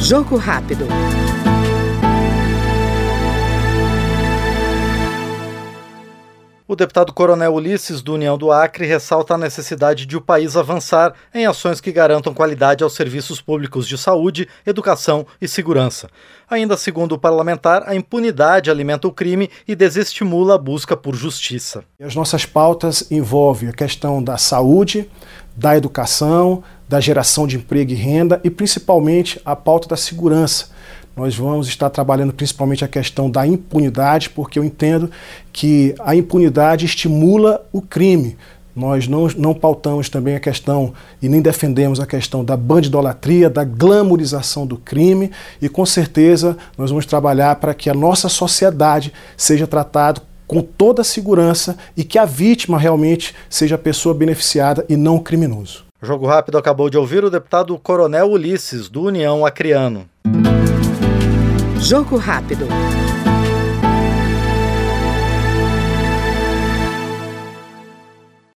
Jogo rápido. O deputado Coronel Ulisses, do União do Acre, ressalta a necessidade de o país avançar em ações que garantam qualidade aos serviços públicos de saúde, educação e segurança. Ainda segundo o parlamentar, a impunidade alimenta o crime e desestimula a busca por justiça. As nossas pautas envolvem a questão da saúde, da educação, da geração de emprego e renda e principalmente a pauta da segurança nós vamos estar trabalhando principalmente a questão da impunidade, porque eu entendo que a impunidade estimula o crime. Nós não, não pautamos também a questão e nem defendemos a questão da bandidolatria, da glamorização do crime e com certeza nós vamos trabalhar para que a nossa sociedade seja tratada com toda a segurança e que a vítima realmente seja a pessoa beneficiada e não o criminoso. Jogo Rápido acabou de ouvir o deputado Coronel Ulisses, do União Acreano. Jogo rápido.